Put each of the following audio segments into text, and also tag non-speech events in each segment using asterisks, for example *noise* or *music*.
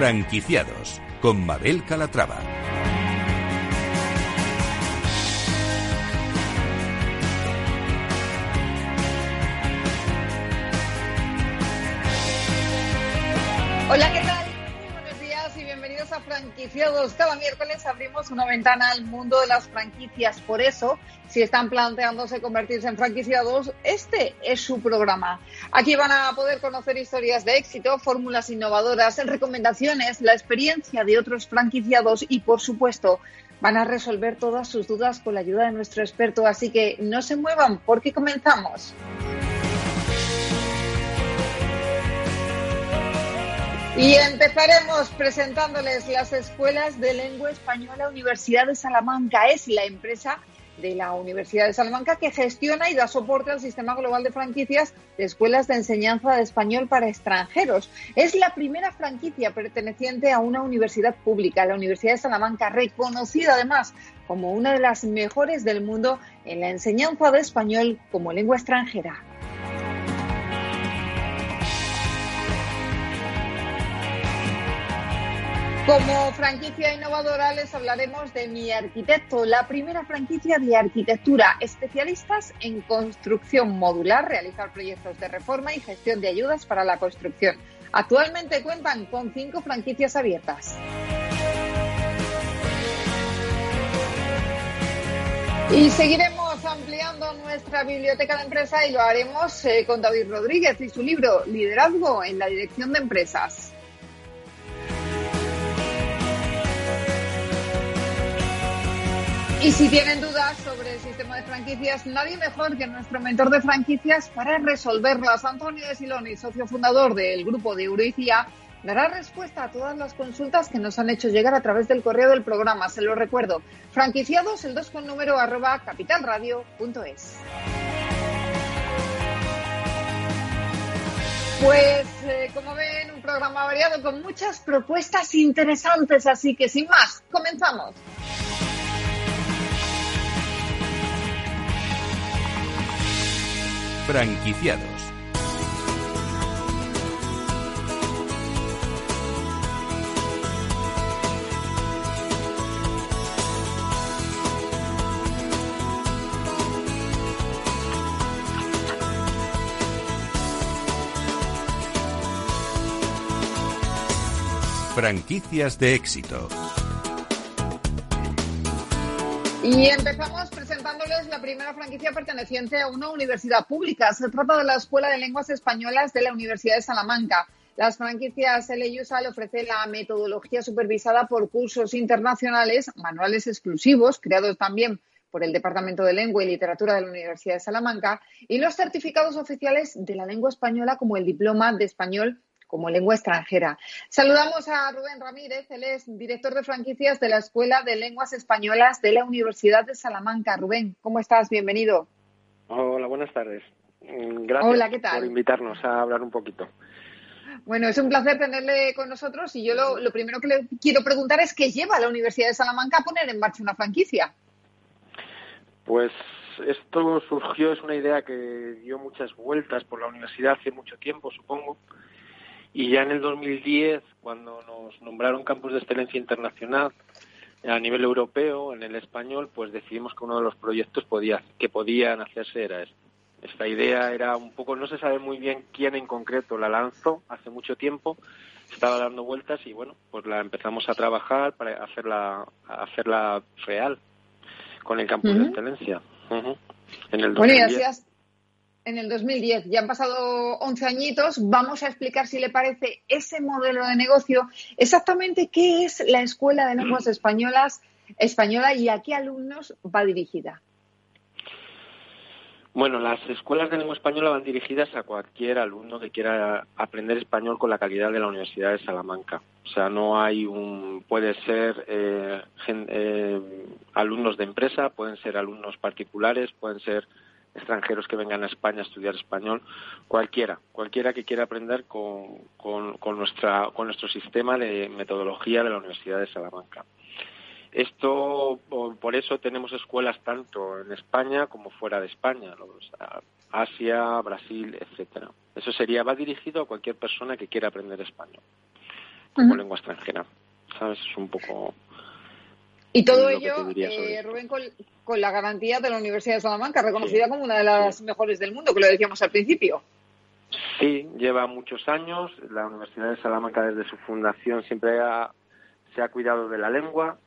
Franquiciados con Mabel Calatrava. Hola, ¿qué Franquiciados. Cada miércoles abrimos una ventana al mundo de las franquicias. Por eso, si están planteándose convertirse en franquiciados, este es su programa. Aquí van a poder conocer historias de éxito, fórmulas innovadoras, recomendaciones, la experiencia de otros franquiciados y, por supuesto, van a resolver todas sus dudas con la ayuda de nuestro experto. Así que no se muevan porque comenzamos. Y empezaremos presentándoles las escuelas de lengua española Universidad de Salamanca. Es la empresa de la Universidad de Salamanca que gestiona y da soporte al sistema global de franquicias de escuelas de enseñanza de español para extranjeros. Es la primera franquicia perteneciente a una universidad pública, la Universidad de Salamanca, reconocida además como una de las mejores del mundo en la enseñanza de español como lengua extranjera. Como franquicia innovadora les hablaremos de Mi Arquitecto, la primera franquicia de arquitectura, especialistas en construcción modular, realizar proyectos de reforma y gestión de ayudas para la construcción. Actualmente cuentan con cinco franquicias abiertas. Y seguiremos ampliando nuestra biblioteca de empresa y lo haremos eh, con David Rodríguez y su libro Liderazgo en la Dirección de Empresas. Y si tienen dudas sobre el sistema de franquicias, nadie mejor que nuestro mentor de franquicias para resolverlas. Antonio de Siloni, socio fundador del grupo de Euroicia, dará respuesta a todas las consultas que nos han hecho llegar a través del correo del programa. Se lo recuerdo, franquiciados, el 2 con número arroba capitalradio.es. Pues, eh, como ven, un programa variado con muchas propuestas interesantes, así que sin más, comenzamos. Franquiciados. Franquicias de éxito. Y empezamos presentándoles la primera franquicia perteneciente a una universidad pública. Se trata de la Escuela de Lenguas Españolas de la Universidad de Salamanca. Las franquicias LUSAL ofrece la metodología supervisada por cursos internacionales, manuales exclusivos, creados también por el Departamento de Lengua y Literatura de la Universidad de Salamanca, y los certificados oficiales de la lengua española como el Diploma de Español como lengua extranjera. Saludamos a Rubén Ramírez, él es director de franquicias de la Escuela de Lenguas Españolas de la Universidad de Salamanca. Rubén, ¿cómo estás? Bienvenido. Hola, buenas tardes. Mm, gracias Hola, ¿qué tal? por invitarnos a hablar un poquito. Bueno, es un placer tenerle con nosotros y yo lo, lo primero que le quiero preguntar es qué lleva la Universidad de Salamanca a poner en marcha una franquicia. Pues esto surgió, es una idea que dio muchas vueltas por la universidad hace mucho tiempo, supongo. Y ya en el 2010, cuando nos nombraron campus de excelencia internacional a nivel europeo, en el español, pues decidimos que uno de los proyectos podía, que podían hacerse era este. Esta idea era un poco, no se sabe muy bien quién en concreto la lanzó hace mucho tiempo, estaba dando vueltas y bueno, pues la empezamos a trabajar para hacerla, hacerla real con el campus de excelencia. Uh-huh. En el 2010. Bueno, y así has- en el 2010. Ya han pasado 11 añitos. Vamos a explicar, si le parece, ese modelo de negocio. Exactamente qué es la Escuela de Lenguas Españolas española y a qué alumnos va dirigida. Bueno, las escuelas de lengua española van dirigidas a cualquier alumno que quiera aprender español con la calidad de la Universidad de Salamanca. O sea, no hay un. Puede ser eh, gen- eh, alumnos de empresa, pueden ser alumnos particulares, pueden ser extranjeros que vengan a España a estudiar español, cualquiera, cualquiera que quiera aprender con, con, con nuestra, con nuestro sistema de metodología de la Universidad de Salamanca. Esto, por eso tenemos escuelas tanto en España como fuera de España, Asia, Brasil, etcétera. Eso sería, va dirigido a cualquier persona que quiera aprender español. como lengua extranjera. ¿Sabes? Es un poco. Y todo ello, eh, Rubén, con, la garantía de la Universidad de Salamanca, reconocida como una de las mejores del mundo, que lo decíamos al principio. Sí, lleva muchos años. La Universidad de Salamanca, desde su fundación, siempre se ha cuidado de la lengua.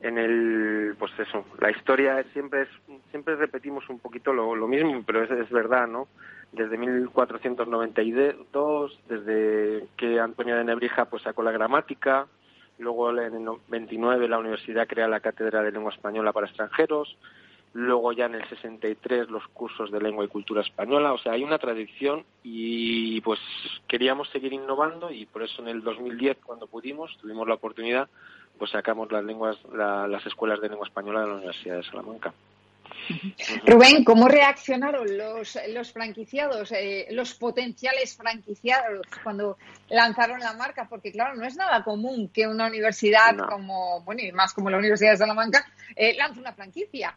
En el, pues eso, la historia siempre es, siempre repetimos un poquito lo, mismo, pero es, es verdad, ¿no? Desde 1492, desde que Antonio de Nebrija pues sacó la gramática, luego en el 29 la universidad crea la cátedra de lengua española para extranjeros, luego ya en el 63 los cursos de lengua y cultura española, o sea, hay una tradición y pues queríamos seguir innovando y por eso en el 2010 cuando pudimos, tuvimos la oportunidad, pues sacamos las lenguas las escuelas de lengua española de la Universidad de Salamanca. Rubén, ¿cómo reaccionaron los, los franquiciados, eh, los potenciales franquiciados cuando lanzaron la marca? Porque claro, no es nada común que una universidad como, bueno, y más como la Universidad de Salamanca, eh, lance una franquicia.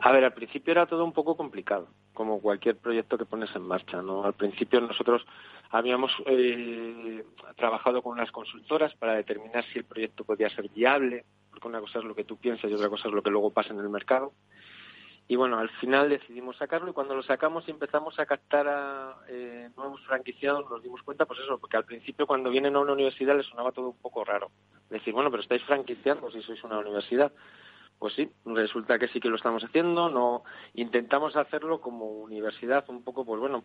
A ver, al principio era todo un poco complicado, como cualquier proyecto que pones en marcha, ¿no? Al principio nosotros habíamos eh, trabajado con unas consultoras para determinar si el proyecto podía ser viable, porque una cosa es lo que tú piensas y otra cosa es lo que luego pasa en el mercado. Y bueno, al final decidimos sacarlo y cuando lo sacamos y empezamos a captar a eh, nuevos franquiciados nos dimos cuenta, pues eso, porque al principio cuando vienen a una universidad les sonaba todo un poco raro. Decir, bueno, pero estáis franquiciando si sois una universidad. Pues sí, resulta que sí que lo estamos haciendo. No intentamos hacerlo como universidad, un poco, pues bueno,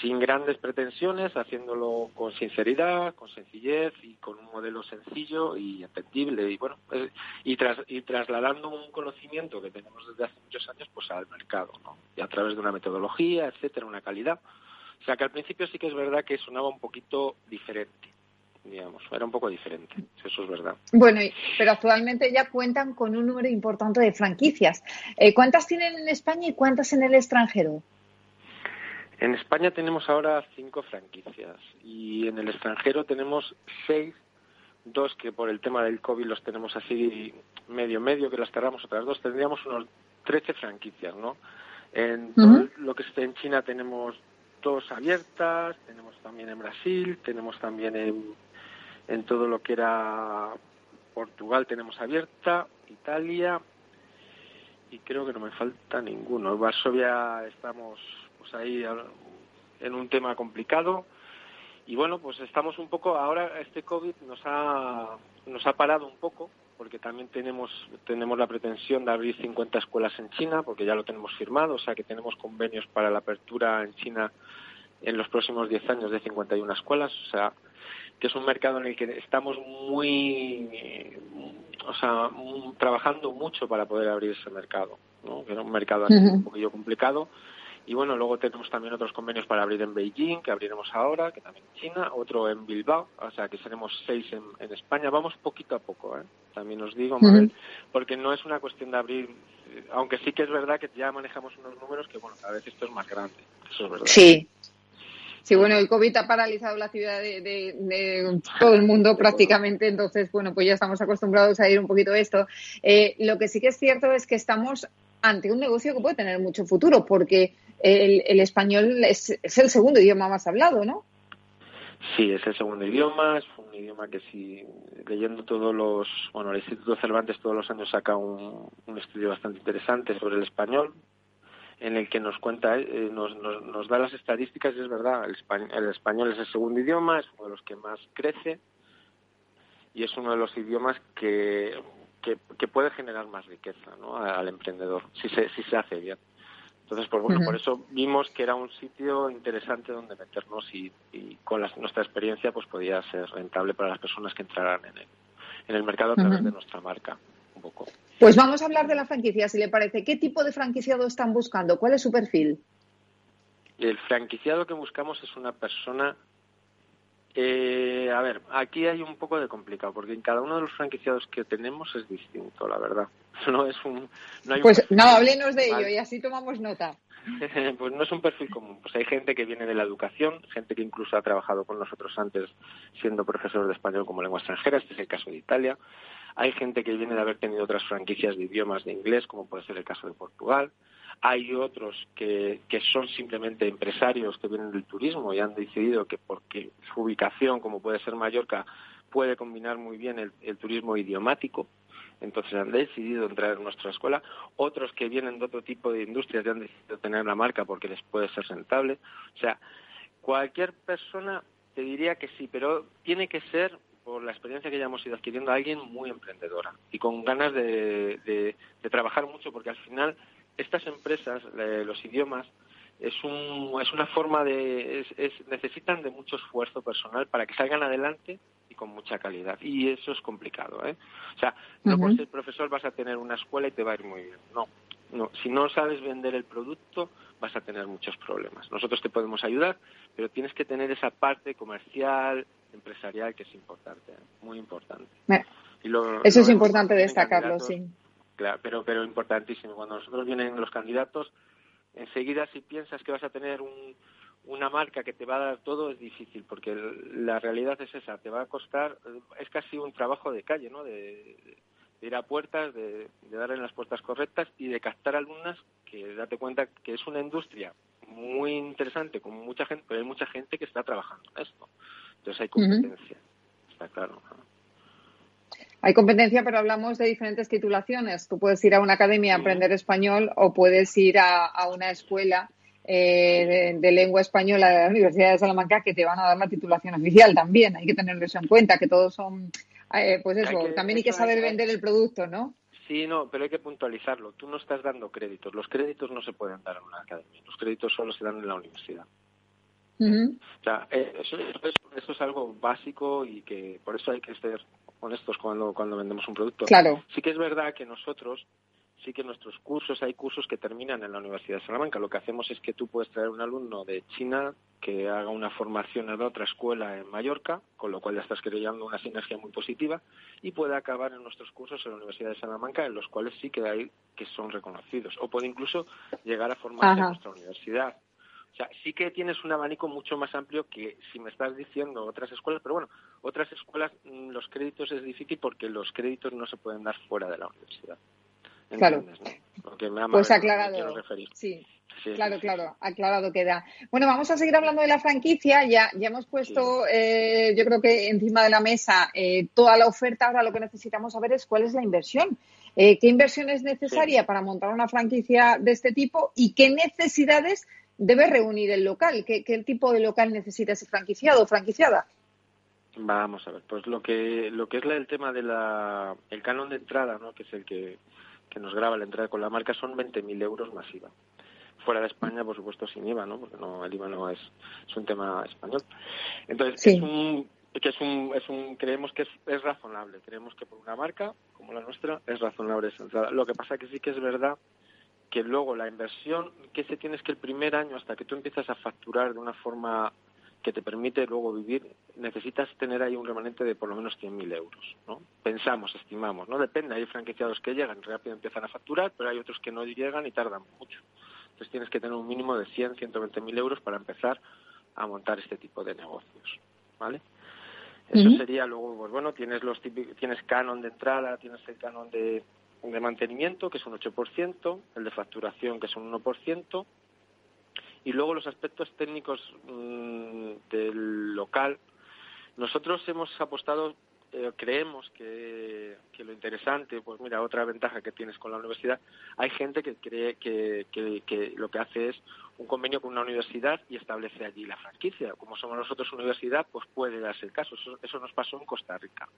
sin grandes pretensiones, haciéndolo con sinceridad, con sencillez y con un modelo sencillo y entendible y bueno, eh, y, tras, y trasladando un conocimiento que tenemos desde hace muchos años, pues al mercado, ¿no? Y a través de una metodología, etcétera, una calidad. O sea que al principio sí que es verdad que sonaba un poquito diferente digamos, era un poco diferente, eso es verdad. Bueno, pero actualmente ya cuentan con un número importante de franquicias. Eh, ¿Cuántas tienen en España y cuántas en el extranjero? En España tenemos ahora cinco franquicias y en el extranjero tenemos seis, dos que por el tema del COVID los tenemos así medio medio, que las cerramos otras dos, tendríamos unos 13 franquicias, ¿no? En lo que esté en China tenemos dos abiertas, tenemos también en Brasil, tenemos también en en todo lo que era Portugal tenemos abierta, Italia y creo que no me falta ninguno. Varsovia estamos pues ahí en un tema complicado y bueno, pues estamos un poco ahora este COVID nos ha nos ha parado un poco porque también tenemos tenemos la pretensión de abrir 50 escuelas en China porque ya lo tenemos firmado, o sea que tenemos convenios para la apertura en China en los próximos 10 años de 51 escuelas, o sea, que es un mercado en el que estamos muy, o sea, trabajando mucho para poder abrir ese mercado, ¿no? que es un mercado así un poquillo complicado. Y bueno, luego tenemos también otros convenios para abrir en Beijing, que abriremos ahora, que también en China, otro en Bilbao, o sea que seremos seis en, España. Vamos poquito a poco, ¿eh? también os digo, porque no es una cuestión de abrir, aunque sí que es verdad que ya manejamos unos números que, bueno, a veces esto es más grande, eso es verdad. Sí, Sí, bueno, el COVID ha paralizado la ciudad de, todo el mundo prácticamente, entonces, bueno, pues ya estamos acostumbrados a ir un poquito esto. Eh, lo que sí que es cierto es que estamos ante un negocio que puede tener mucho futuro, porque el, español es, el segundo idioma más hablado, ¿no? Sí, es el segundo idioma, es un idioma que si leyendo todos los, bueno, el Instituto Cervantes todos los años saca un estudio bastante interesante sobre el español, en el que nos cuenta, eh, nos, nos, da las estadísticas y es verdad, el español, es el segundo idioma, es uno de los que más crece y es uno de los idiomas que, que, puede generar más riqueza ¿no? al emprendedor, si se, si se hace bien. Entonces, pues bueno, por eso vimos que era un sitio interesante donde meternos y, con nuestra experiencia pues podía ser rentable para las personas que entraran en el, en el mercado a través de nuestra marca. Un poco. Pues vamos a hablar de la franquicia, si le parece. ¿Qué tipo de franquiciado están buscando? ¿Cuál es su perfil? El franquiciado que buscamos es una persona. Eh, a ver, aquí hay un poco de complicado, porque en cada uno de los franquiciados que tenemos es distinto, la verdad. *laughs* No es un. pues no, háblenos de ello y así tomamos nota. *laughs* pues no es un perfil común. Pues hay gente que viene de la educación, gente que incluso ha trabajado con nosotros antes siendo profesor de español como lengua extranjera, este es el caso de Italia. Hay gente que viene de haber tenido otras franquicias de idiomas de inglés, como puede ser el caso de Portugal. Hay otros que, que son simplemente empresarios que vienen del turismo y han decidido que porque su ubicación, como puede ser Mallorca, puede combinar muy bien el, turismo idiomático. Entonces han decidido entrar en nuestra escuela. Otros que vienen de otro tipo de industrias ya han decidido tener la marca porque les puede ser rentable. O sea, cualquier persona te diría que sí, pero tiene que ser por la experiencia que ya hemos ido adquiriendo, alguien muy emprendedora y con ganas de, de, trabajar mucho, porque al final estas empresas, los idiomas, es, un, es una forma de. Es, necesitan de mucho esfuerzo personal para que salgan adelante y con mucha calidad. Y eso es complicado, ¿eh? O sea, no por ser profesor vas a tener una escuela y te va a ir muy bien. No. No, si no sabes vender el producto, vas a tener muchos problemas. Nosotros te podemos ayudar, pero tienes que tener esa parte comercial, empresarial que es importante, muy importante. Eso es importante destacarlo, sí. Claro, pero, pero importantísimo. Cuando nosotros vienen los candidatos, enseguida si piensas que vas a tener una marca que te va a dar todo es difícil, porque la realidad es esa, te va a costar, es casi un trabajo de calle, ¿no? De, ir a puertas, de, de dar en las puertas correctas y de captar alumnas que date cuenta que es una industria muy interesante, con mucha gente, pero hay mucha gente que está trabajando en esto. Entonces hay competencia, está claro. Hay competencia, pero hablamos de diferentes titulaciones. Tú puedes ir a una academia a aprender español o puedes ir a, una escuela eh, de, lengua española de la Universidad de Salamanca que te van a dar la titulación oficial también. Hay que tener eso en cuenta, que todos son, eh, pues eso, también hay que saber vender el producto, ¿no? Sí, no, pero hay que puntualizarlo. Tú no estás dando créditos. Los créditos no se pueden dar en una academia. Los créditos solo se dan en la universidad. O sea, eh, eso, es algo básico y que por eso hay que ser honestos cuando, cuando vendemos un producto. Claro. Sí que es verdad que nosotros, sí que nuestros cursos, hay cursos que terminan en la Universidad de Salamanca. Lo que hacemos es que tú puedes traer un alumno de China que haga una formación en otra escuela en Mallorca, con lo cual ya estás creando una sinergia muy positiva, y puede acabar en nuestros cursos en la Universidad de Salamanca, en los cuales sí que hay que son reconocidos. O puede incluso llegar a formarse en nuestra universidad. O sea, sí que tienes un abanico mucho más amplio que si me estás diciendo otras escuelas, pero bueno, otras escuelas mm, los créditos es difícil porque los créditos no se pueden dar fuera de la universidad. Claro. pues aclarado. Sí. claro, claro, aclarado queda. Bueno, vamos a seguir hablando de la franquicia. Ya, ya hemos puesto, eh, yo creo que encima de la mesa eh, toda la oferta. Ahora lo que necesitamos saber es cuál es la inversión. Eh, ¿Qué inversión es necesaria para montar una franquicia de este tipo y qué necesidades debe reunir el local. ¿Qué, tipo de local necesita ese franquiciado o franquiciada? Vamos a ver, pues lo que lo que es el tema de la el canon de entrada, ¿no? que es el que, nos graba la entrada con la marca, son 20.000 euros masiva. Fuera de España, por supuesto, sin IVA, ¿no? Porque no, el IVA no es, es un tema español. Entonces, es un que es un, es un creemos que es, es razonable. Creemos que por una marca como la nuestra es razonable esa entrada. Lo que pasa que sí que es verdad que luego la inversión que se tiene es que el primer año, hasta que tú empiezas a facturar de una forma que te permite luego vivir, necesitas tener ahí un remanente de por lo menos 100.000 euros, ¿no? Pensamos, estimamos, ¿no? Depende, hay franquiciados que llegan, rápido empiezan a facturar, pero hay otros que no llegan y tardan mucho. Entonces tienes que tener un mínimo de 100, 120.000 euros para empezar a montar este tipo de negocios, ¿vale? Eso sería luego, pues bueno, tienes los tienes canon de entrada, tienes el canon de, de mantenimiento, que es un 8%, el de facturación, que es un 1%, y luego los aspectos técnicos mm, del local. Nosotros hemos apostado, eh, creemos que, lo interesante, pues mira, otra ventaja que tienes con la universidad, hay gente que cree que, que, lo que hace es un convenio con una universidad y establece allí la franquicia. Como somos nosotros universidad, pues puede darse el caso. Eso, eso nos pasó en Costa Rica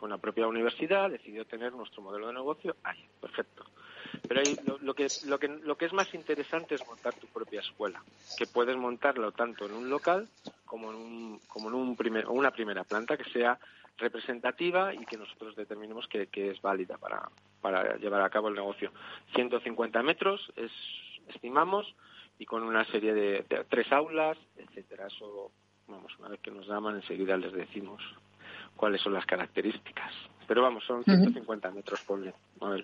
con la propia universidad decidió tener nuestro modelo de negocio ahí, perfecto. Pero lo, que, lo, que, lo que es más interesante es montar tu propia escuela, que puedes montarlo tanto en un local como en, un, como en un primer, una primera planta que sea representativa y que nosotros determinemos que, es válida para, para llevar a cabo el negocio. 150 metros es, estimamos y con una serie de, de tres aulas, etcétera. Eso, vamos, una vez que nos llaman enseguida les decimos cuáles son las características. Pero vamos, son 150 metros por a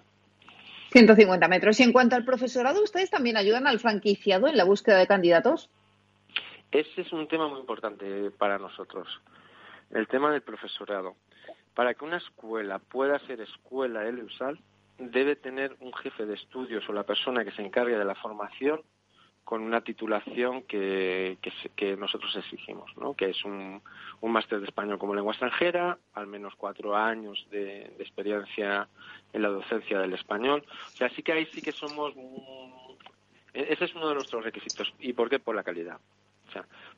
150 metros. Y en cuanto al profesorado, ¿ustedes también ayudan al franquiciado en la búsqueda de candidatos? Ese es un tema muy importante para nosotros, el tema del profesorado. para que una escuela pueda ser escuela ELEUSAL, debe tener un jefe de estudios o la persona que se encargue de la formación con una titulación que, que, nosotros exigimos, ¿no? que es un, un máster de español como lengua extranjera, al menos cuatro años de, experiencia en la docencia del español. O sea, sí que ahí sí que somos... ese es uno de nuestros requisitos. ¿Y por qué? Por la calidad.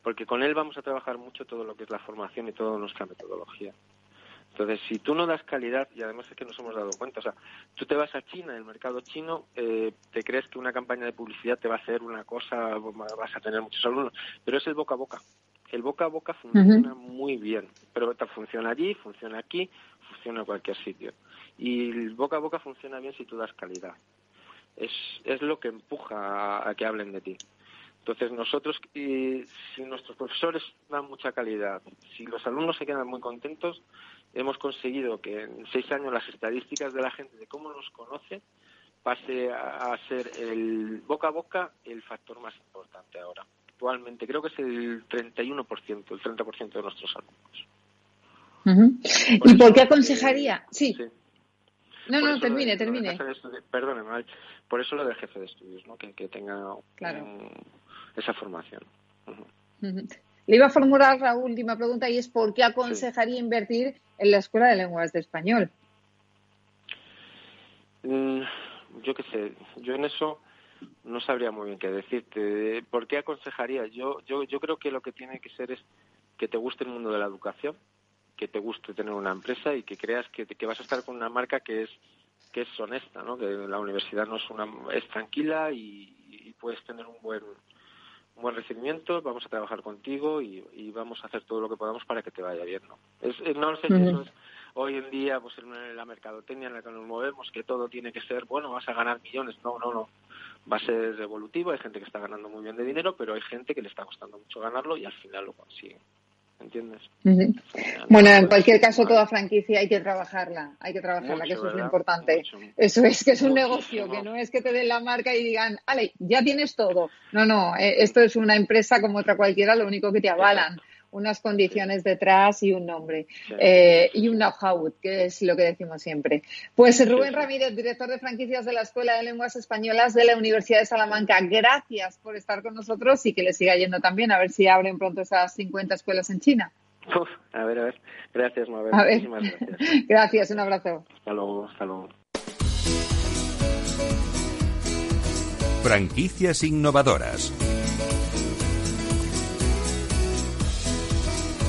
Porque con él vamos a trabajar mucho todo lo que es la formación y toda nuestra metodología. Entonces, si tú no das calidad, y además es que nos hemos dado cuenta, o sea, tú te vas a China, el mercado chino, eh, te crees que una campaña de publicidad te va a hacer una cosa, vas a tener muchos alumnos, pero es el boca a boca. El boca a boca funciona muy bien, pero funciona allí, funciona aquí, funciona en cualquier sitio. Y el boca a boca funciona bien si tú das calidad. Es, es lo que empuja a que hablen de ti. Entonces, nosotros, si nuestros profesores dan mucha calidad, si los alumnos se quedan muy contentos, hemos conseguido que en seis años las estadísticas de la gente, de cómo nos conoce, pase a, ser el boca a boca el factor más importante ahora. Actualmente creo que es el 31%, el 30% de nuestros alumnos. ¿Y por qué aconsejaría? sí. No, no, termine, termine. Perdóneme, por eso lo del jefe de estudios, ¿no? que, tenga esa formación. Le iba a formular la última pregunta y es ¿por qué aconsejaría invertir en la Escuela de Lenguas de Español? Mm, yo qué sé, yo en eso no sabría muy bien qué decirte. ¿Por qué aconsejaría? Yo, yo, yo creo que lo que tiene que ser es que te guste el mundo de la educación, que te guste tener una empresa y que creas que, que vas a estar con una marca que es que es honesta, ¿no? Que la universidad no es una es tranquila y puedes tener un buen un buen recibimiento, vamos a trabajar contigo y, vamos a hacer todo lo que podamos para que te vaya bien. No, es, no sé si eso es hoy en día, pues en la mercadotecnia en la que nos movemos, que todo tiene que ser, bueno, vas a ganar millones. No, no, no. Va a ser evolutivo, hay gente que está ganando muy bien de dinero, pero hay gente que le está costando mucho ganarlo y al final lo consigue. ¿Entiendes? Bueno, en cualquier caso, toda franquicia hay que trabajarla, hay que trabajarla, que eso es lo importante. Eso es que es un negocio, que no es que te den la marca y digan, ale, ya tienes todo. No, no, eh, esto es una empresa como otra cualquiera, lo único que te avalan unas condiciones detrás y un nombre eh, y un know-how, que es lo que decimos siempre. Pues Rubén Ramírez, director de franquicias de la Escuela de Lenguas Españolas de la Universidad de Salamanca, gracias por estar con nosotros y que le siga yendo también, a ver si abren pronto esas 50 escuelas en China. a ver, a ver. Gracias, Mabel. gracias. *laughs* gracias, un abrazo. Hasta luego, hasta luego. Franquicias innovadoras.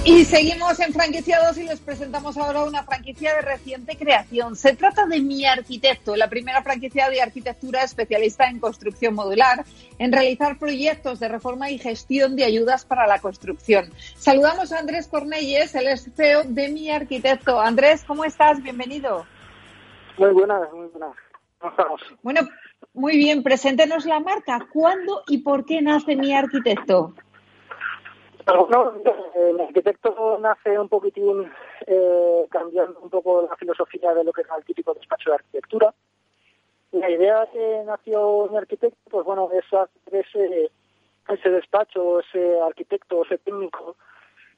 Y seguimos en franquiciados y les presentamos ahora una franquicia de reciente creación. Se trata de Mi Arquitecto, la primera franquicia de arquitectura especialista en construcción modular, en realizar proyectos de reforma y gestión de ayudas para la construcción. Saludamos a Andrés Cornelles, el CEO de Mi Arquitecto. Andrés, ¿cómo estás? Bienvenido. Muy buenas, muy buenas. Bueno, muy bien, preséntenos la marca. ¿Cuándo y por qué nace Mi Arquitecto? No, el arquitecto nace un poquitín eh, cambiando un poco la filosofía de lo que es el típico despacho de arquitectura. La idea que nació mi arquitecto, pues bueno, es hacer ese, ese despacho, ese arquitecto, ese técnico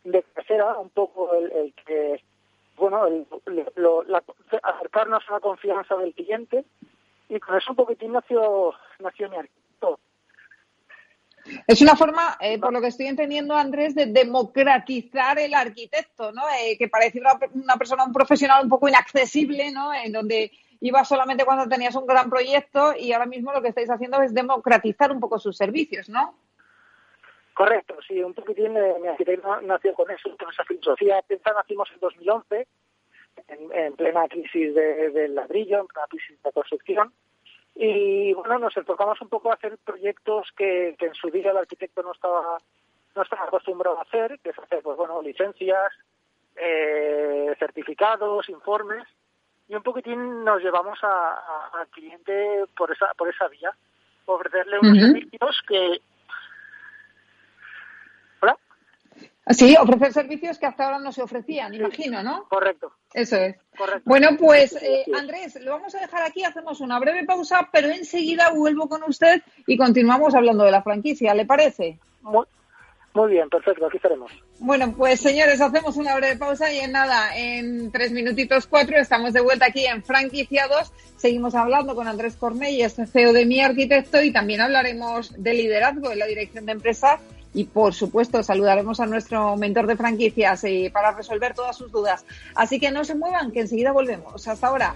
de tercera, un poco el, que, bueno, el, acercarnos a la confianza del cliente y con eso un poquitín nació, nació mi arquitecto. Es una forma, eh, por lo que estoy entendiendo, Andrés, de democratizar el arquitecto, ¿no? Eh, que parecía una, persona, un profesional un poco inaccesible, ¿no? En donde iba solamente cuando tenías un gran proyecto y ahora mismo lo que estáis haciendo es democratizar un poco sus servicios, ¿no? Correcto, sí, un poquitín eh, mi arquitecto nació con eso, con esa filosofía. Pensa nacimos en 2011, en, en plena crisis del de ladrillo, en plena crisis de construcción y bueno, nos enfocamos un poco a hacer proyectos que, en su día el arquitecto no estaba no estaba acostumbrado a hacer, que es hacer, pues bueno, licencias, eh, certificados, informes, y un poquitín nos llevamos al cliente por esa por esa vía, ofrecerle unos servicios que Sí, ofrecer servicios que hasta ahora no se ofrecían, imagino, ¿no? Correcto. Eso es. Bueno, pues eh, Andrés, lo vamos a dejar aquí, hacemos una breve pausa, pero enseguida vuelvo con usted y continuamos hablando de la franquicia, ¿le parece? Muy, Muy bien, perfecto, aquí estaremos. Bueno, pues señores, hacemos una breve pausa y en nada, en tres minutitos cuatro, estamos de vuelta aquí en Franquiciados. Seguimos hablando con Andrés Cornell, CEO de Mi Arquitecto, y también hablaremos de liderazgo en la dirección de empresas. Y por supuesto, saludaremos a nuestro mentor de franquicias y para resolver todas sus dudas. Así que no se muevan, que enseguida volvemos. Hasta ahora.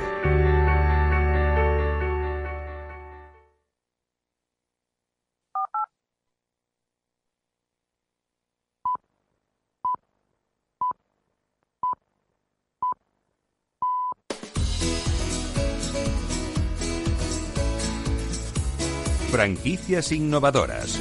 Franquicias innovadoras.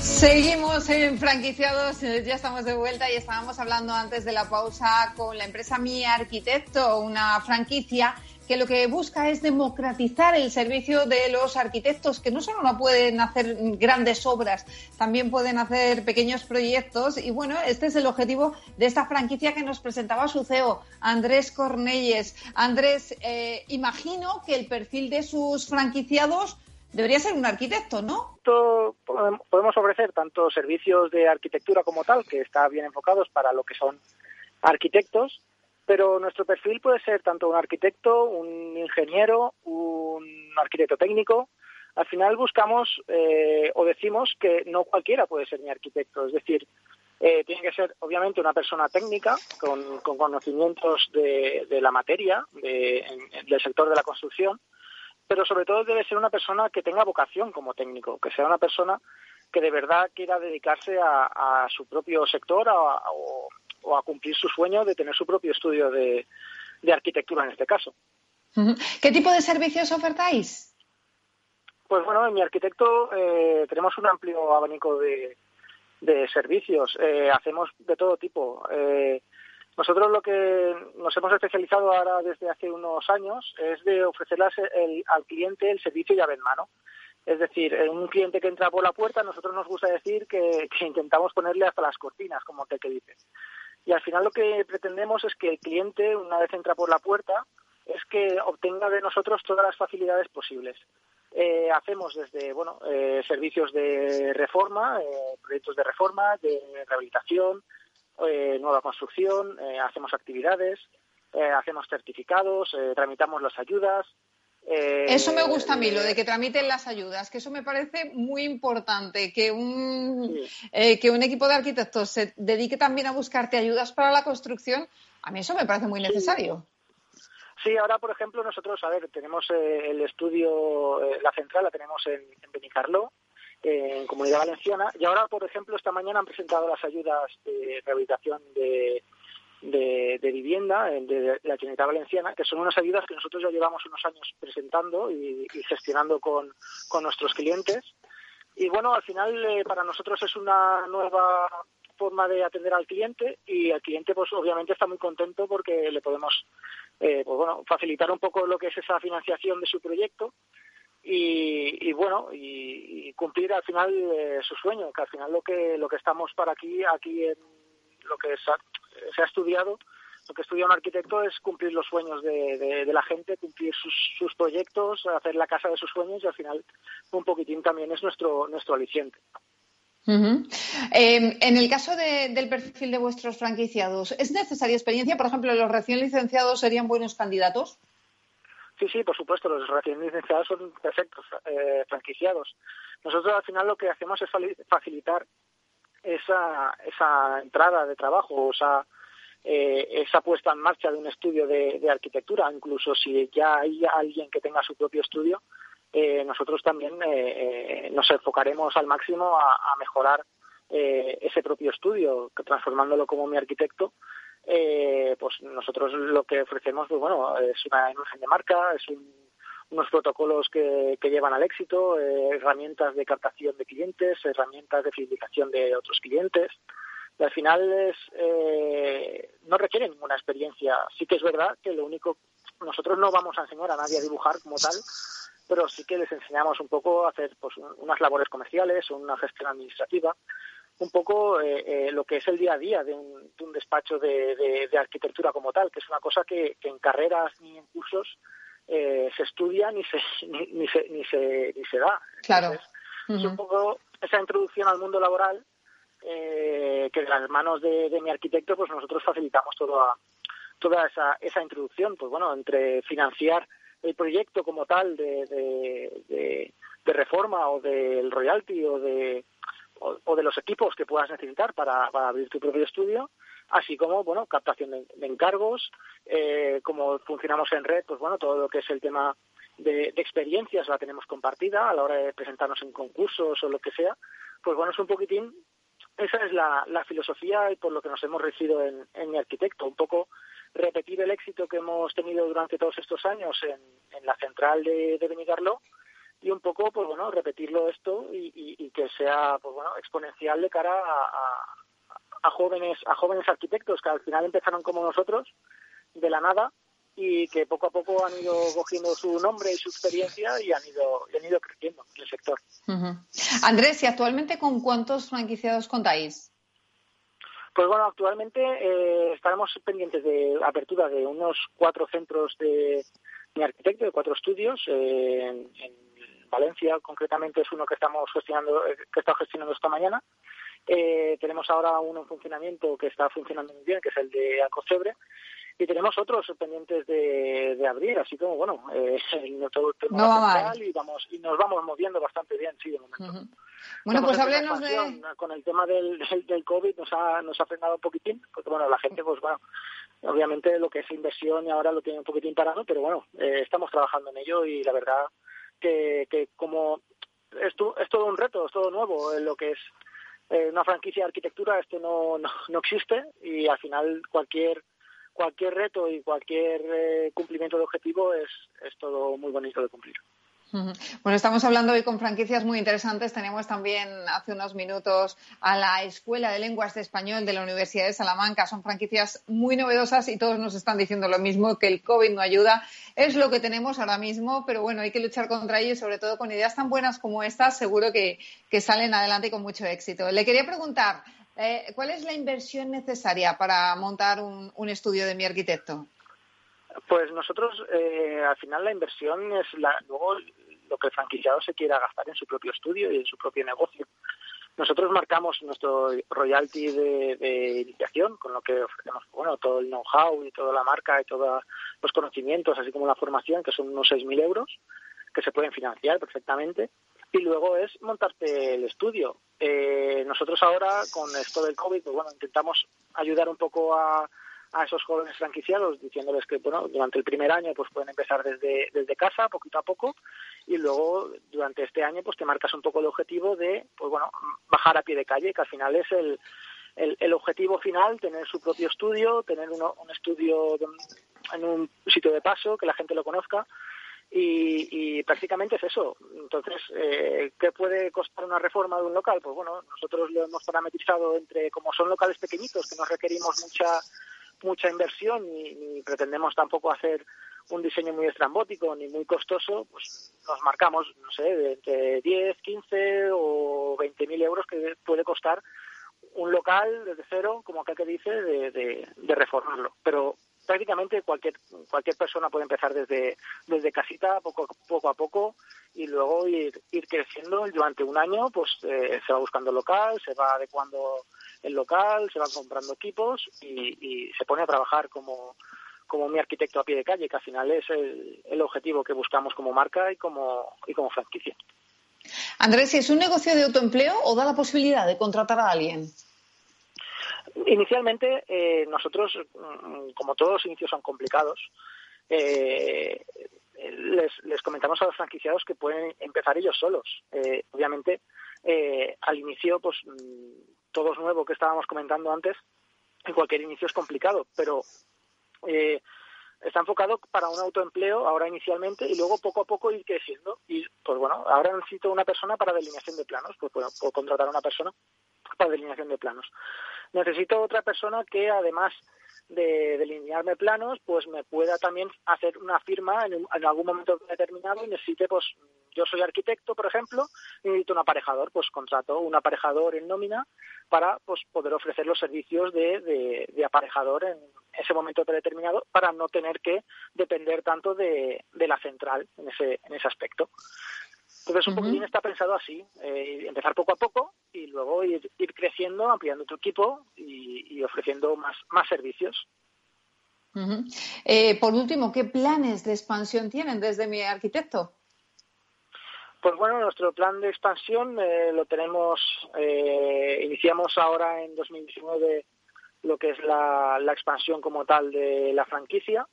Seguimos en franquiciados, ya estamos de vuelta y estábamos hablando antes de la pausa con la empresa Mi Arquitecto, una franquicia que lo que busca es democratizar el servicio de los arquitectos, que no solo no pueden hacer grandes obras, también pueden hacer pequeños proyectos. Y bueno, este es el objetivo de esta franquicia que nos presentaba su CEO, Andrés Cornelles. Andrés, eh, imagino que el perfil de sus franquiciados debería ser un arquitecto, ¿no? Podemos ofrecer tanto servicios de arquitectura como tal, que está bien enfocados para lo que son arquitectos, pero nuestro perfil puede ser tanto un arquitecto, un ingeniero, un arquitecto técnico. Al final buscamos eh, o decimos que no cualquiera puede ser mi arquitecto, es decir, eh, tiene que ser obviamente una persona técnica con, conocimientos de, la materia, del sector de la construcción, pero sobre todo debe ser una persona que tenga vocación como técnico, que sea una persona que de verdad quiera dedicarse a, su propio sector o, a cumplir su sueño de tener su propio estudio de, arquitectura en este caso. ¿Qué tipo de servicios ofertáis? Pues bueno, en mi arquitecto eh, tenemos un amplio abanico de, servicios. Eh, hacemos de todo tipo. Eh, nosotros lo que nos hemos especializado ahora desde hace unos años es de ofrecerle al cliente el servicio llave en mano. Es decir, un cliente que entra por la puerta, nosotros nos gusta decir que, intentamos ponerle hasta las cortinas, como que, que dice. Y al final lo que pretendemos es que el cliente, una vez entra por la puerta, es que obtenga de nosotros todas las facilidades posibles. Eh, hacemos desde bueno eh, servicios de reforma, eh, proyectos de reforma, de rehabilitación, eh, nueva construcción, eh, hacemos actividades, eh, hacemos certificados, tramitamos las ayudas. Eso me gusta a mí, lo de que tramiten las ayudas, que eso me parece muy importante, que un, que un equipo de arquitectos se dedique también a buscarte ayudas para la construcción, a mí eso me parece muy necesario. Sí, ahora, por ejemplo, nosotros, a ver, tenemos el estudio, la central la tenemos en, en Benicarló, en Comunidad Valenciana. Y ahora, por ejemplo, esta mañana han presentado las ayudas de rehabilitación de, de, vivienda de, la Comunidad Valenciana, que son unas ayudas que nosotros ya llevamos unos años presentando y, gestionando con, con, nuestros clientes. Y bueno, al final eh, para nosotros es una nueva forma de atender al cliente y el cliente pues obviamente está muy contento porque le podemos eh, pues bueno facilitar un poco lo que es esa financiación de su proyecto y, bueno y, cumplir al final eh, su sueño que al final lo que lo que estamos para aquí aquí en lo que se ha, estudiado lo que estudia un arquitecto es cumplir los sueños de, la gente cumplir sus, sus, proyectos hacer la casa de sus sueños y al final un poquitín también es nuestro nuestro aliciente em, en el caso del perfil de vuestros franquiciados, ¿es necesaria experiencia? Por ejemplo, ¿los recién licenciados serían buenos candidatos? Sí, sí, por supuesto, los recién licenciados son perfectos, eh, franquiciados. Nosotros al final lo que hacemos es facilitar esa, esa entrada de trabajo, o sea, eh, esa puesta en marcha de un estudio de, arquitectura. Incluso si ya hay alguien que tenga su propio estudio, eh, nosotros también nos enfocaremos al máximo a mejorar ese propio estudio, transformándolo como mi arquitecto eh, pues nosotros lo que ofrecemos pues bueno es una imagen de marca es unos protocolos que, llevan al éxito eh, herramientas de captación de clientes herramientas de fidelización de otros clientes. Y al final es, eh, no requiere ninguna experiencia. Sí que es verdad que lo único nosotros no vamos a enseñar a nadie a dibujar como tal pero sí que les enseñamos un poco a hacer pues unas labores comerciales una gestión administrativa un poco eh, eh, lo que es el día a día de un, despacho de, arquitectura como tal, que es una cosa que, en carreras ni en cursos eh, se estudia ni se, *laughs* ni, se, ni, se, ni se da. Claro. Es un poco esa introducción al mundo laboral que de las manos de, mi arquitecto pues nosotros facilitamos toda, toda esa, esa introducción, pues bueno, entre financiar el proyecto como tal de, de, de reforma o del royalty o de o, de los equipos que puedas necesitar para, abrir tu propio estudio, así como, bueno, captación de, encargos, eh, como funcionamos en red, pues bueno, todo lo que es el tema de, experiencias la tenemos compartida a la hora de presentarnos en concursos o lo que sea, pues bueno, es un poquitín, esa es la, filosofía y por lo que nos hemos regido en, mi arquitecto, un poco repetir el éxito que hemos tenido durante todos estos años en, la central de, de y un poco, pues bueno, repetirlo esto y, que sea, pues bueno, exponencial de cara a, jóvenes, a jóvenes arquitectos que al final empezaron como nosotros, de la nada, y que poco a poco han ido cogiendo su nombre y su experiencia y han ido, y han ido creciendo en el sector. Andrés, ¿y actualmente con cuántos franquiciados contáis? Pues bueno, actualmente eh, estaremos pendientes de apertura de unos cuatro centros de, mi arquitecto, de cuatro estudios. Eh, en, Valencia, concretamente, es uno que estamos gestionando, eh, que está gestionando esta mañana. Tenemos ahora uno en funcionamiento que está funcionando muy bien, que es el de Alcocebre y tenemos otros pendientes de, de abrir, así como, bueno, eh, *laughs* todo no y, vamos, y nos vamos moviendo bastante bien, sí, de momento. Bueno, pues háblenos de... Con el tema del, del, COVID nos ha, nos ha frenado un poquitín, porque, bueno, la gente, pues, bueno, obviamente lo que es inversión y ahora lo tiene un poquitín parado, pero, bueno, eh, estamos trabajando en ello y la verdad que, que como es, es todo un reto, es todo nuevo, en lo que es eh, una franquicia de arquitectura, esto no, no, no existe y al final cualquier cualquier reto y cualquier eh, cumplimiento de objetivo es, es todo muy bonito de cumplir. Bueno, estamos hablando hoy con franquicias muy interesantes. Tenemos también hace unos minutos a la Escuela de Lenguas de Español de la Universidad de Salamanca. Son franquicias muy novedosas y todos nos están diciendo lo mismo, que el COVID no ayuda. Es lo que tenemos ahora mismo, pero bueno, hay que luchar contra ello y sobre todo con ideas tan buenas como estas, seguro que, salen adelante con mucho éxito. Le quería preguntar, eh, ¿Cuál es la inversión necesaria para montar un, estudio de mi arquitecto? Pues nosotros, eh, al final, la inversión es la, luego lo que el franquiciado se quiera gastar en su propio estudio y en su propio negocio. Nosotros marcamos nuestro royalty de, iniciación, con lo que ofrecemos bueno, todo el know-how y toda la marca y todos los conocimientos, así como la formación, que son unos 6.000 euros, que se pueden financiar perfectamente y luego es montarte el estudio. Eh, nosotros ahora, con esto del COVID, pues bueno, intentamos ayudar un poco a, a esos jóvenes franquiciados diciéndoles que bueno durante el primer año pues pueden empezar desde, desde casa poquito a poco y luego durante este año pues te marcas un poco el objetivo de pues bueno bajar a pie de calle que al final es el, el, el objetivo final tener su propio estudio tener uno, un estudio en un sitio de paso que la gente lo conozca y, prácticamente es eso. Entonces, eh, ¿qué puede costar una reforma de un local? Pues bueno, nosotros lo hemos parametrizado entre, como son locales pequeñitos, que no requerimos mucha mucha inversión ni, ni pretendemos tampoco hacer un diseño muy estrambótico ni muy costoso, pues nos marcamos, no sé, de entre 10, 15 o 20 mil euros que puede costar un local desde cero, como acá que dice, de, de, reformarlo. Pero prácticamente cualquier cualquier persona puede empezar desde desde casita poco poco a poco y luego ir ir creciendo durante un año pues eh, se va buscando local se va adecuando el local se van comprando equipos y, se pone a trabajar como como mi arquitecto a pie de calle que al final es el, el objetivo que buscamos como marca y como y como franquicia Andrés, ¿es un negocio de autoempleo o da la posibilidad de contratar a alguien? Inicialmente, eh, nosotros, mm, como todos los inicios son complicados, eh, les, comentamos a los franquiciados que pueden empezar ellos solos. Eh, obviamente, al inicio, pues mm, todo es nuevo que estábamos comentando antes, en cualquier inicio es complicado, pero está enfocado para un autoempleo ahora inicialmente y luego poco a poco ir creciendo. Y pues bueno, ahora necesito una persona para delineación de planos, pues puedo contratar a una persona para delineación de planos. Necesito otra persona que además de delinearme planos, pues me pueda también hacer una firma en, algún momento determinado y necesite, pues yo soy arquitecto, por ejemplo, y necesito un aparejador, pues contrato un aparejador en nómina para pues poder ofrecer los servicios de, de, aparejador en ese momento determinado para no tener que depender tanto de, de la central en ese, en ese aspecto. Entonces, un poquitín está pensado así, eh, empezar poco a poco y luego ir, creciendo, ampliando tu equipo y, ofreciendo más, más servicios. Eh, por último, ¿qué planes de expansión tienen desde mi arquitecto? Pues bueno, nuestro plan de expansión eh, lo tenemos, iniciamos ahora en 2019 lo que es la, la expansión como tal de la franquicia.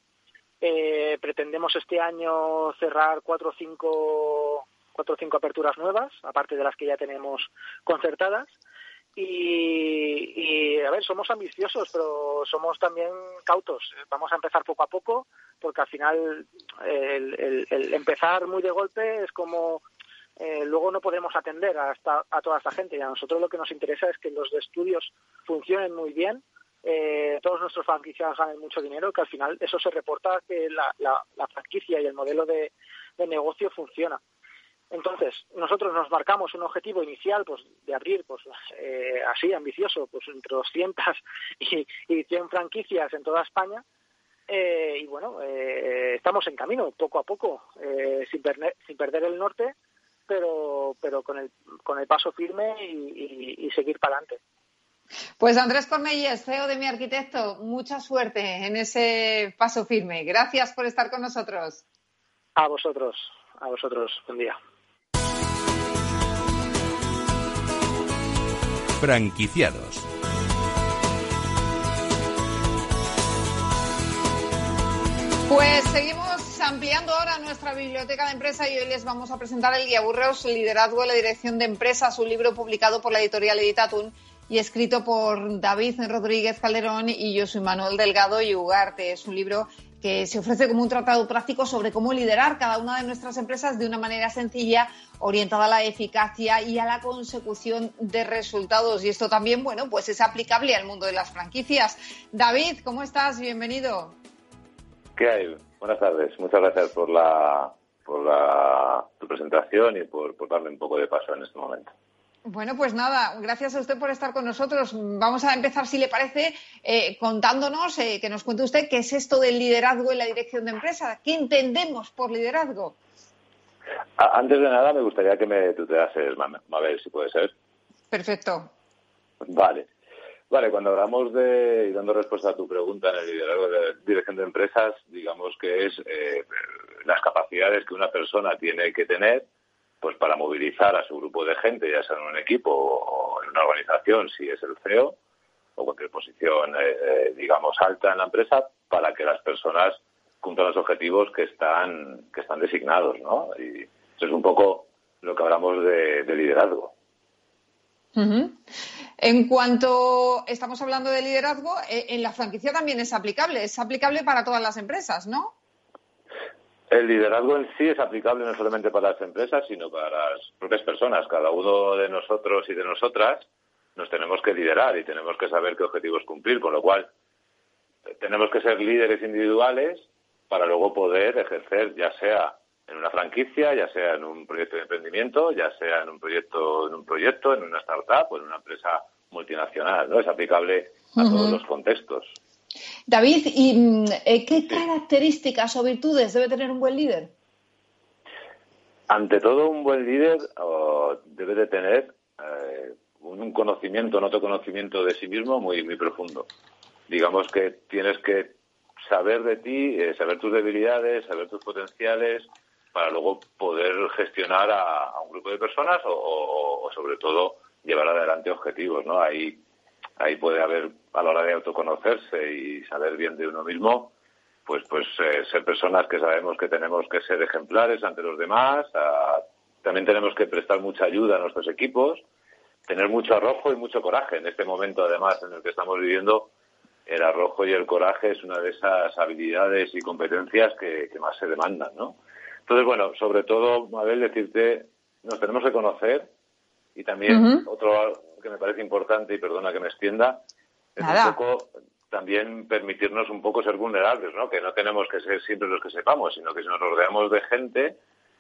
pretendemos este año cerrar cuatro o cinco cuatro o cinco aperturas nuevas, aparte de las que ya tenemos concertadas. y, a ver, somos ambiciosos, pero somos también cautos. Vamos a empezar poco a poco, porque al final el, empezar muy de golpe es como eh, luego no podemos atender a, a toda esta gente. Y a nosotros lo que nos interesa es que los estudios funcionen muy bien, eh, todos nuestros franquicias ganen mucho dinero, que al final eso se reporta que la, la, franquicia y el modelo de negocio funciona. Entonces, nosotros nos marcamos un objetivo inicial pues, de abrir, pues eh, así, ambicioso, pues entre 200 *laughs* y, y 100 franquicias en toda España. Eh, y bueno, eh, estamos en camino, poco a poco, sin, sin perder el norte, pero, pero con, el, con el paso firme y, y seguir para adelante. Pues Andrés Cornelles, CEO de Mi Arquitecto, mucha suerte en ese paso firme. Gracias por estar con nosotros. A vosotros, a vosotros. Buen día. Franquiciados. Pues seguimos ampliando ahora nuestra biblioteca de empresa y hoy les vamos a presentar el Guía Burreos, Liderazgo en la Dirección de Empresas, un libro publicado por la editorial Editatun y escrito por David Rodríguez Calderón y yo soy Manuel Delgado y Ugarte. Es un libro que se ofrece como un tratado práctico sobre cómo liderar cada una de nuestras empresas de una manera sencilla, orientada a la eficacia y a la consecución de resultados. Y esto también, bueno, pues es aplicable al mundo de las franquicias. David, ¿cómo estás? Bienvenido. ¿Qué hay? Buenas tardes. Muchas gracias por la por la, tu presentación y por darme un poco de paso en este momento. Bueno, pues nada, gracias a usted por estar con nosotros. Vamos a empezar, si le parece, eh, contándonos, eh, que nos cuente usted qué es esto del liderazgo en la dirección de empresa. ¿Qué entendemos por liderazgo? Antes de nada, me gustaría que me tuteases, Mabel, si puede ser. Perfecto. Vale. Vale, cuando hablamos de, y dando respuesta a tu pregunta en el liderazgo de dirección de empresas, digamos que es eh, las capacidades que una persona tiene que tener pues para movilizar a su grupo de gente, ya sea en un equipo o en una organización, si es el CEO, o cualquier posición, eh, eh, digamos, alta en la empresa, para que las personas cumplan los objetivos que están, que están designados, ¿no? Y eso es un poco lo que hablamos de, liderazgo. En cuanto estamos hablando de liderazgo, eh, en la franquicia también es aplicable, es aplicable para todas las empresas, ¿no? El liderazgo en sí es aplicable no solamente para las empresas, sino para las propias personas. Cada uno de nosotros y de nosotras nos tenemos que liderar y tenemos que saber qué objetivos cumplir, con lo cual tenemos que ser líderes individuales para luego poder ejercer, ya sea en una franquicia, ya sea en un proyecto de emprendimiento, ya sea en un proyecto, en un proyecto, en una startup o en una empresa multinacional, ¿no? Es aplicable a todos los contextos. David, ¿y mm, eh, qué características o virtudes debe tener un buen líder? Ante todo, un buen líder debe de tener eh, un conocimiento, un autoconocimiento de sí mismo muy, muy profundo. Digamos que tienes que saber de ti, eh, saber tus debilidades, saber tus potenciales, para luego poder gestionar a, un grupo de personas o, o, sobre todo, llevar adelante objetivos. ¿no? Hay ahí puede haber a la hora de autoconocerse y saber bien de uno mismo, pues pues eh, ser personas que sabemos que tenemos que ser ejemplares ante los demás, también tenemos que prestar mucha ayuda a nuestros equipos, tener mucho arrojo y mucho coraje. En este momento, además, en el que estamos viviendo, el arrojo y el coraje es una de esas habilidades y competencias que, más se demandan, ¿no? Entonces, bueno, sobre todo, Mabel, decirte, nos tenemos que conocer y también otro que me parece importante, y perdona que me extienda, es un poco también permitirnos un poco ser vulnerables, ¿no? Que no tenemos que ser siempre los que sepamos, sino que si nos rodeamos de gente,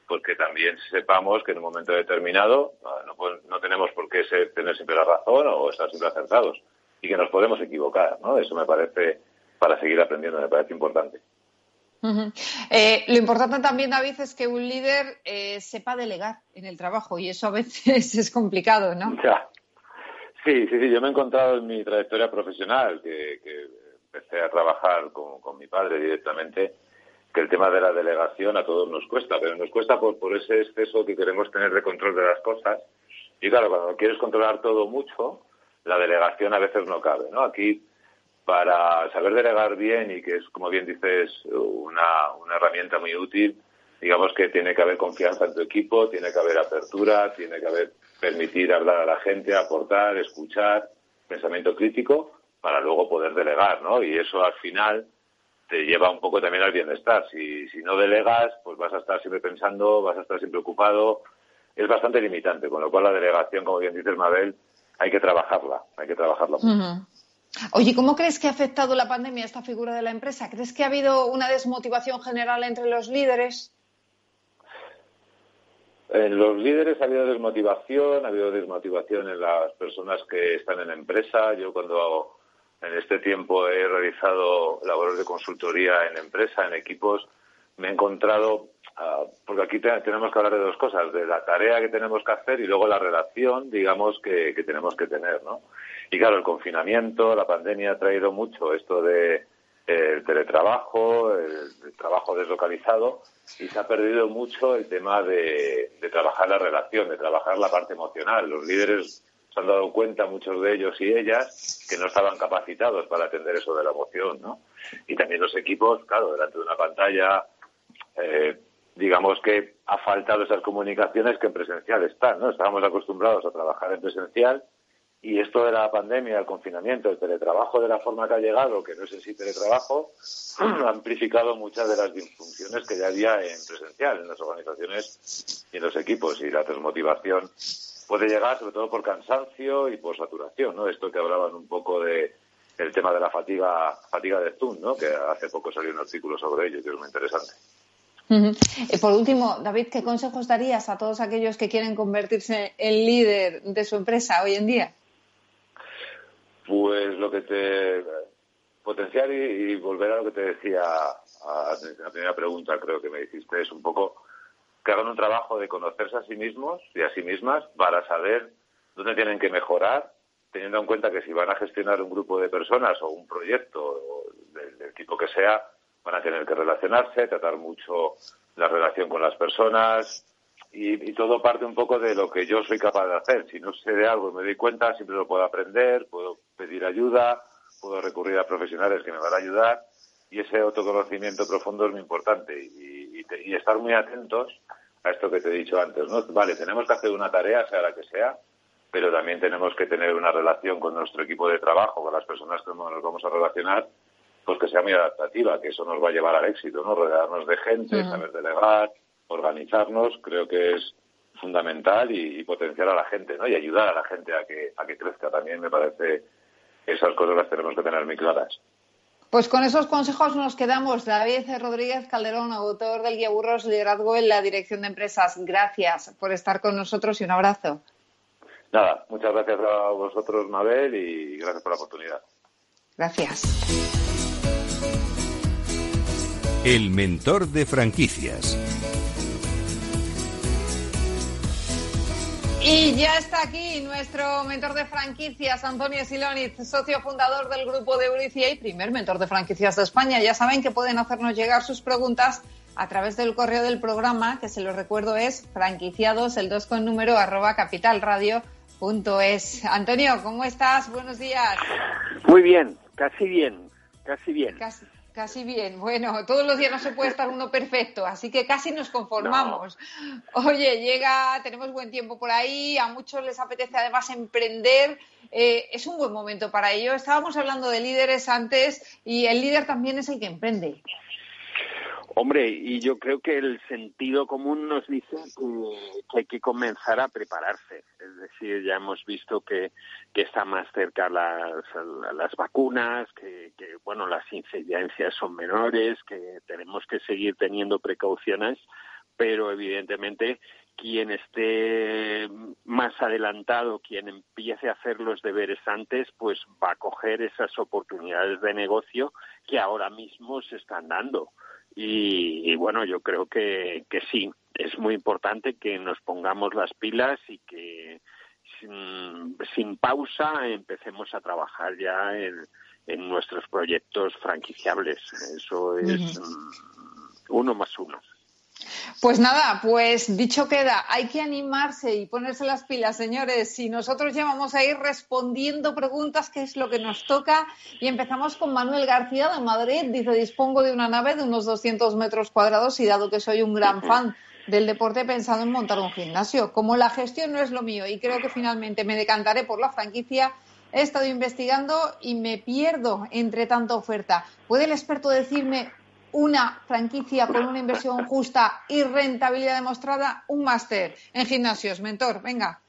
pues que también sepamos que en un momento determinado ah, no, no tenemos por qué ser, tener siempre la razón o estar siempre acertados y que nos podemos equivocar, ¿no? Eso me parece, para seguir aprendiendo, me parece importante. Eh, lo importante también, David, es que un líder eh, sepa delegar en el trabajo y eso a veces *laughs* es complicado, ¿no? Ya, Sí, sí, sí. Yo me he encontrado en mi trayectoria profesional, que, empecé a trabajar con, mi padre directamente, que el tema de la delegación a todos nos cuesta, pero nos cuesta por, por ese exceso que queremos tener de control de las cosas. Y claro, cuando quieres controlar todo mucho, la delegación a veces no cabe, ¿no? Aquí, para saber delegar bien y que es, como bien dices, una, una herramienta muy útil, digamos que tiene que haber confianza en tu equipo, tiene que haber apertura, tiene que haber permitir hablar a la gente, aportar, escuchar, pensamiento crítico, para luego poder delegar, ¿no? Y eso al final te lleva un poco también al bienestar. Si, si no delegas, pues vas a estar siempre pensando, vas a estar siempre ocupado. Es bastante limitante, con lo cual la delegación, como bien dices, Mabel, hay que trabajarla, hay que trabajarla mucho. Oye, ¿cómo crees que ha afectado la pandemia esta figura de la empresa? ¿Crees que ha habido una desmotivación general entre los líderes? En los líderes ha habido desmotivación, ha habido desmotivación en las personas que están en empresa. Yo cuando en este tiempo he realizado labores de consultoría en empresa, en equipos, me he encontrado, ah, porque aquí tenemos que hablar de dos cosas, de la tarea que tenemos que hacer y luego la relación, digamos, que, que tenemos que tener, ¿no? Y claro, el confinamiento, la pandemia ha traído mucho esto de el teletrabajo, el, trabajo deslocalizado y se ha perdido mucho el tema de, trabajar la relación, de trabajar la parte emocional. Los líderes se han dado cuenta, muchos de ellos y ellas, que no estaban capacitados para atender eso de la emoción, ¿no? Y también los equipos, claro, delante de una pantalla, eh, digamos que ha faltado esas comunicaciones que en presencial están, ¿no? Estábamos acostumbrados a trabajar en presencial y esto de la pandemia, el confinamiento, el teletrabajo de la forma que ha llegado, que no es en sí teletrabajo, *clears throat* ha amplificado muchas de las disfunciones que ya había en presencial, en las organizaciones y en los equipos. Y la desmotivación puede llegar sobre todo por cansancio y por saturación, ¿no? Esto que hablaban un poco de el tema de la fatiga, fatiga de Zoom, ¿no? Que hace poco salió un artículo sobre ello, que es muy interesante. Y por último, David, ¿qué consejos darías a todos aquellos que quieren convertirse en líder de su empresa hoy en día? Pues lo que te potenciar y, volver a lo que te decía a la primera pregunta, creo que me hiciste, es un poco que hagan un trabajo de conocerse a sí mismos y a sí mismas para saber dónde tienen que mejorar, teniendo en cuenta que si van a gestionar un grupo de personas o un proyecto del, tipo que sea, van a tener que relacionarse, tratar mucho la relación con las personas, y, todo parte un poco de lo que yo soy capaz de hacer. Si no sé de algo y me doy cuenta, siempre lo puedo aprender, puedo pedir ayuda, puedo recurrir a profesionales que me van a ayudar y ese autoconocimiento profundo es muy importante y, estar muy atentos a esto que te he dicho antes. ¿no? Vale, tenemos que hacer una tarea, sea la que sea, pero también tenemos que tener una relación con nuestro equipo de trabajo, con las personas que nos vamos a relacionar, pues que sea muy adaptativa, que eso nos va a llevar al éxito, ¿no? Rodearnos de gente, saber delegar, organizarnos, creo que es fundamental y, potenciar a la gente, ¿no? Y ayudar a la gente a que, a que crezca también, me parece esas cosas las tenemos que tener muy claras. Pues con esos consejos nos quedamos. David Rodríguez Calderón, autor del Guía Burros Liderazgo en la Dirección de Empresas. Gracias por estar con nosotros y un abrazo. Nada, muchas gracias a vosotros, Mabel, y gracias por la oportunidad. Gracias. El mentor de franquicias. Y ya está aquí nuestro mentor de franquicias, Antonio Siloniz, socio fundador del grupo de Euricia y primer mentor de franquicias de España. Ya saben que pueden hacernos llegar sus preguntas a través del correo del programa, que se lo recuerdo es franquiciados, el 2 con número, arroba capitalradio.es. Antonio, ¿cómo estás? Buenos días. Muy bien, casi bien, casi bien. Casi bien. Bueno, todos los días no se puede estar uno perfecto, así que casi nos conformamos. Oye, llega, tenemos buen tiempo por ahí, a muchos les apetece además emprender. Eh, es un buen momento para ello. Estábamos hablando de líderes antes y el líder también es el que emprende. Hombre, y yo creo que el sentido común nos dice que, hay que comenzar a prepararse. Es decir, ya hemos visto que, que está más cerca las, las vacunas, que, que, bueno, las incidencias son menores, que tenemos que seguir teniendo precauciones, pero evidentemente quien esté más adelantado, quien empiece a hacer los deberes antes, pues va a coger esas oportunidades de negocio que ahora mismo se están dando. Y, bueno, yo creo que, que sí, es muy importante que nos pongamos las pilas y que sin, pausa empecemos a trabajar ya en, nuestros proyectos franquiciables. Eso es uno más uno. Pues nada, pues dicho queda, hay que animarse y ponerse las pilas, señores. Y nosotros ya vamos a ir respondiendo preguntas, que es lo que nos toca. Y empezamos con Manuel García de Madrid. Dice, dispongo de una nave de unos 200 metros cuadrados y dado que soy un gran fan del deporte pensando en montar un gimnasio. Como la gestión no es lo mío y creo que finalmente me decantaré por la franquicia, he estado investigando y me pierdo entre tanta oferta. ¿Puede el experto decirme una franquicia con una inversión justa y rentabilidad demostrada? Un máster en gimnasios, mentor, venga.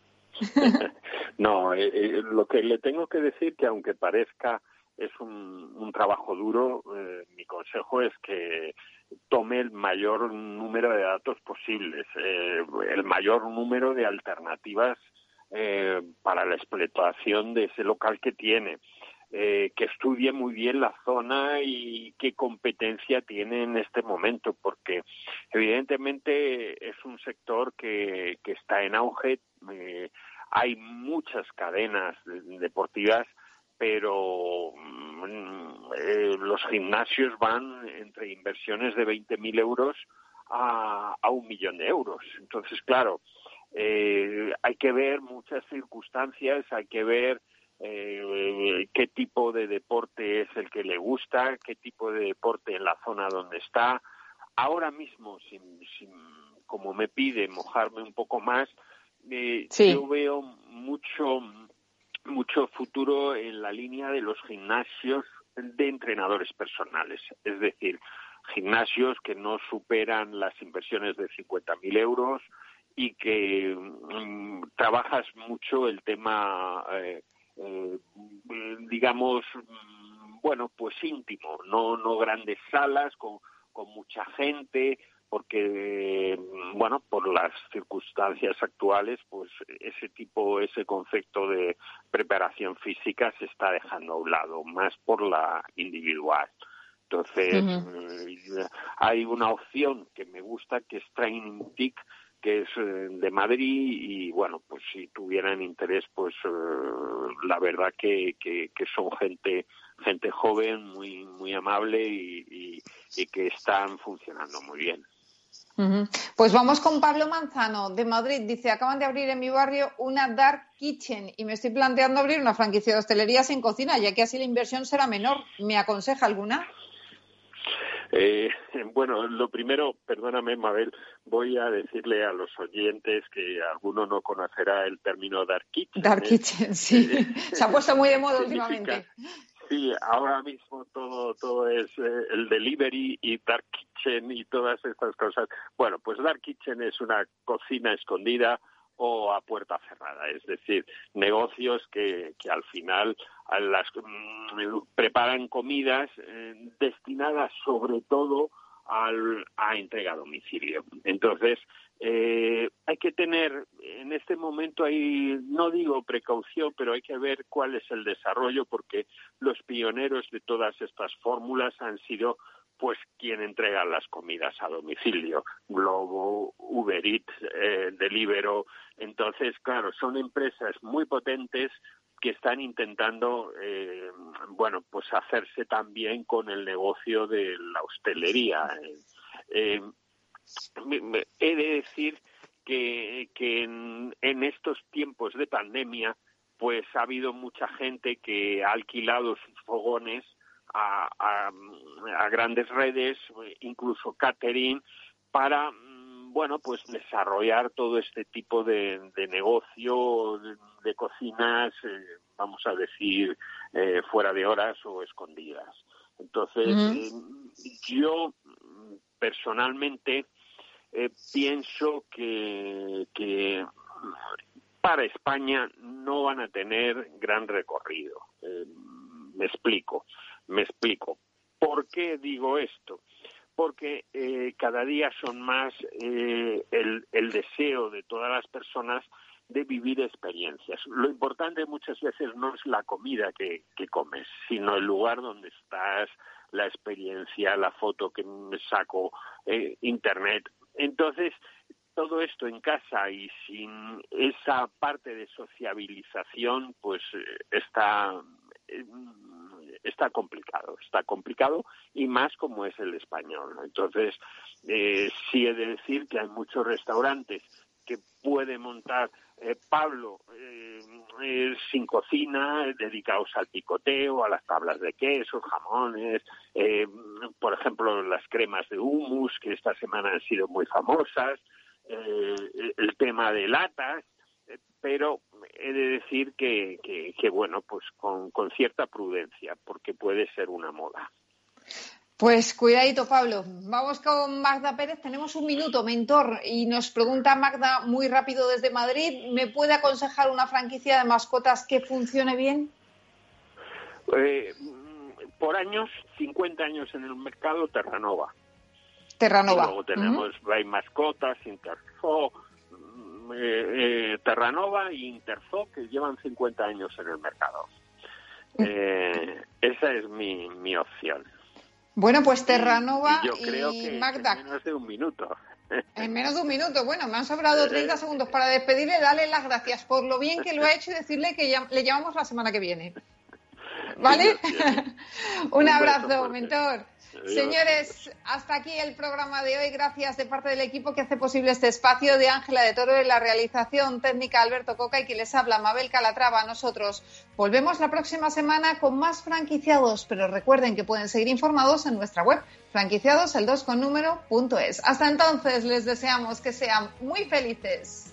*laughs* no, eh, eh, lo que le tengo que decir que aunque parezca es un, trabajo duro, eh, mi consejo es que tome el mayor número de datos posibles, el mayor número de alternativas para la explotación de ese local que tiene. Que estudie muy bien la zona y qué competencia tiene en este momento, porque evidentemente es un sector que, que está en auge. Eh, hay muchas cadenas deportivas, pero mm, eh, los gimnasios van entre inversiones de 20.000 euros a, un millón de euros. Entonces, claro, eh, hay que ver muchas circunstancias, hay que ver eh, qué tipo de deporte es el que le gusta, qué tipo de deporte en la zona donde está. Ahora mismo, como me pide mojarme un poco más, eh, yo veo mucho mucho futuro en la línea de los gimnasios de entrenadores personales, es decir, gimnasios que no superan las inversiones de 50.000 euros y que mm, trabajas mucho el tema, eh, eh, digamos, mm, bueno, pues íntimo, no, no grandes salas con, con mucha gente, porque bueno por las circunstancias actuales pues ese tipo ese concepto de preparación física se está dejando a un lado más por la individual. Entonces eh, hay una opción que me gusta que es Training Boutique que es eh, de Madrid y bueno pues si tuvieran interés pues eh, la verdad que, son gente gente joven muy muy amable y, y que están funcionando muy bien pues vamos con Pablo Manzano de Madrid. Dice, acaban de abrir en mi barrio una dark kitchen y me estoy planteando abrir una franquicia de hostelería sin cocina, ya que así la inversión será menor. ¿Me aconseja alguna? Eh, *laughs* bueno, lo primero, perdóname, Mabel, voy a decirle a los oyentes que alguno no conocerá el término dark kitchen. Dark ¿eh? kitchen, sí. *laughs* Se ha puesto muy de moda últimamente. Sí, ahora mismo todo todo es eh, el delivery y dark kitchen y todas estas cosas. Bueno, pues dark kitchen es una cocina escondida o a puerta cerrada, es decir, negocios que, que al final mm, preparan comidas eh, destinadas sobre todo al, a entrega a domicilio. Entonces, eh, hay que tener, en este momento hay, no digo precaución, pero hay que ver cuál es el desarrollo, porque los pioneros de todas estas fórmulas han sido pues quien entrega las comidas a domicilio, Globo, Uber Eats, eh, Delivero. Entonces, claro, son empresas muy potentes que están intentando, eh, bueno, pues hacerse también con el negocio de la hostelería. Eh, he de decir que, en, estos tiempos de pandemia, pues ha habido mucha gente que ha alquilado sus fogones a, grandes redes, incluso catering, para bueno, pues desarrollar todo este tipo de, negocio de, cocinas, eh, vamos a decir, eh, fuera de horas o escondidas. Entonces, eh, yo personalmente eh, pienso que, que para España no van a tener gran recorrido. Me explico, me explico. ¿Por qué digo esto? Porque eh, cada día son más el, el deseo de todas las personas de vivir experiencias. Lo importante muchas veces no es la comida que, que, comes, sino el lugar donde estás, la experiencia, la foto que saco, eh, internet. Entonces, todo esto en casa y sin esa parte de sociabilización, pues eh, está eh, está complicado, está complicado y más como es el español. Entonces, eh, sí he de decir que hay muchos restaurantes que pueden montar eh, Pablo eh, sin cocina, dedicados al picoteo, a las tablas de queso, jamones, eh, por ejemplo, las cremas de hummus, que esta semana han sido muy famosas. eh, el tema de latas, pero he de decir que, que, bueno, pues con, con cierta prudencia, porque puede ser una moda. Pues cuidadito, Pablo. Vamos con Magda Pérez. Tenemos un minuto, mentor, y nos pregunta Magda muy rápido desde Madrid. ¿Me puede aconsejar una franquicia de mascotas que funcione bien? Eh, por años, 50 años en el mercado, Terranova. Terranova. luego tenemos uh Mascotas, Interfo, eh, eh, Terranova e Interfo, que llevan 50 años en el mercado. Eh, esa es mi, mi opción. Bueno, pues Terranova y, yo creo que Magda. En menos de un minuto. En menos de un minuto. Bueno, me han sobrado 30 segundos para despedirle, darle las gracias por lo bien que lo ha *laughs* hecho y decirle que le llamamos la semana que viene. *laughs* ¿Vale? *laughs* un abrazo, mentor. Señores, hasta aquí el programa de hoy. Gracias de parte del equipo que hace posible este espacio de Ángela de Toro en la realización técnica Alberto Coca y que les habla Mabel Calatrava. Nosotros volvemos la próxima semana con más franquiciados, pero recuerden que pueden seguir informados en nuestra web franquiciados el 2 con número. Hasta entonces les deseamos que sean muy felices.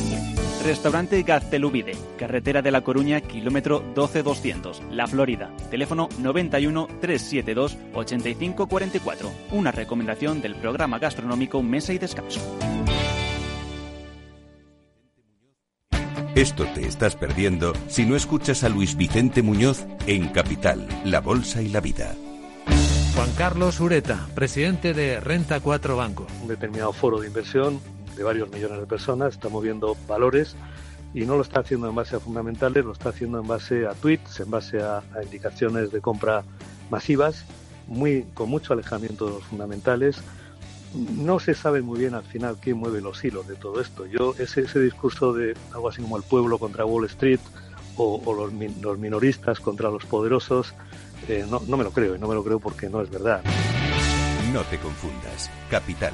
Restaurante Gaztelubide, carretera de La Coruña, kilómetro 12200, La Florida. Teléfono 91 372 8544. Una recomendación del programa gastronómico Mesa y Descanso. Esto te estás perdiendo si no escuchas a Luis Vicente Muñoz en Capital, La Bolsa y la Vida. Juan Carlos Ureta, presidente de Renta 4 Banco. Un determinado foro de inversión de varios millones de personas, está moviendo valores y no lo está haciendo en base a fundamentales, lo está haciendo en base a tweets, en base a, indicaciones de compra masivas, muy, con mucho alejamiento de los fundamentales. No se sabe muy bien al final quién mueve los hilos de todo esto. Yo, ese, ese discurso de algo así como el pueblo contra Wall Street o, los, los, minoristas contra los poderosos, eh, no, no me lo creo y no me lo creo porque no es verdad. No te confundas. Capital,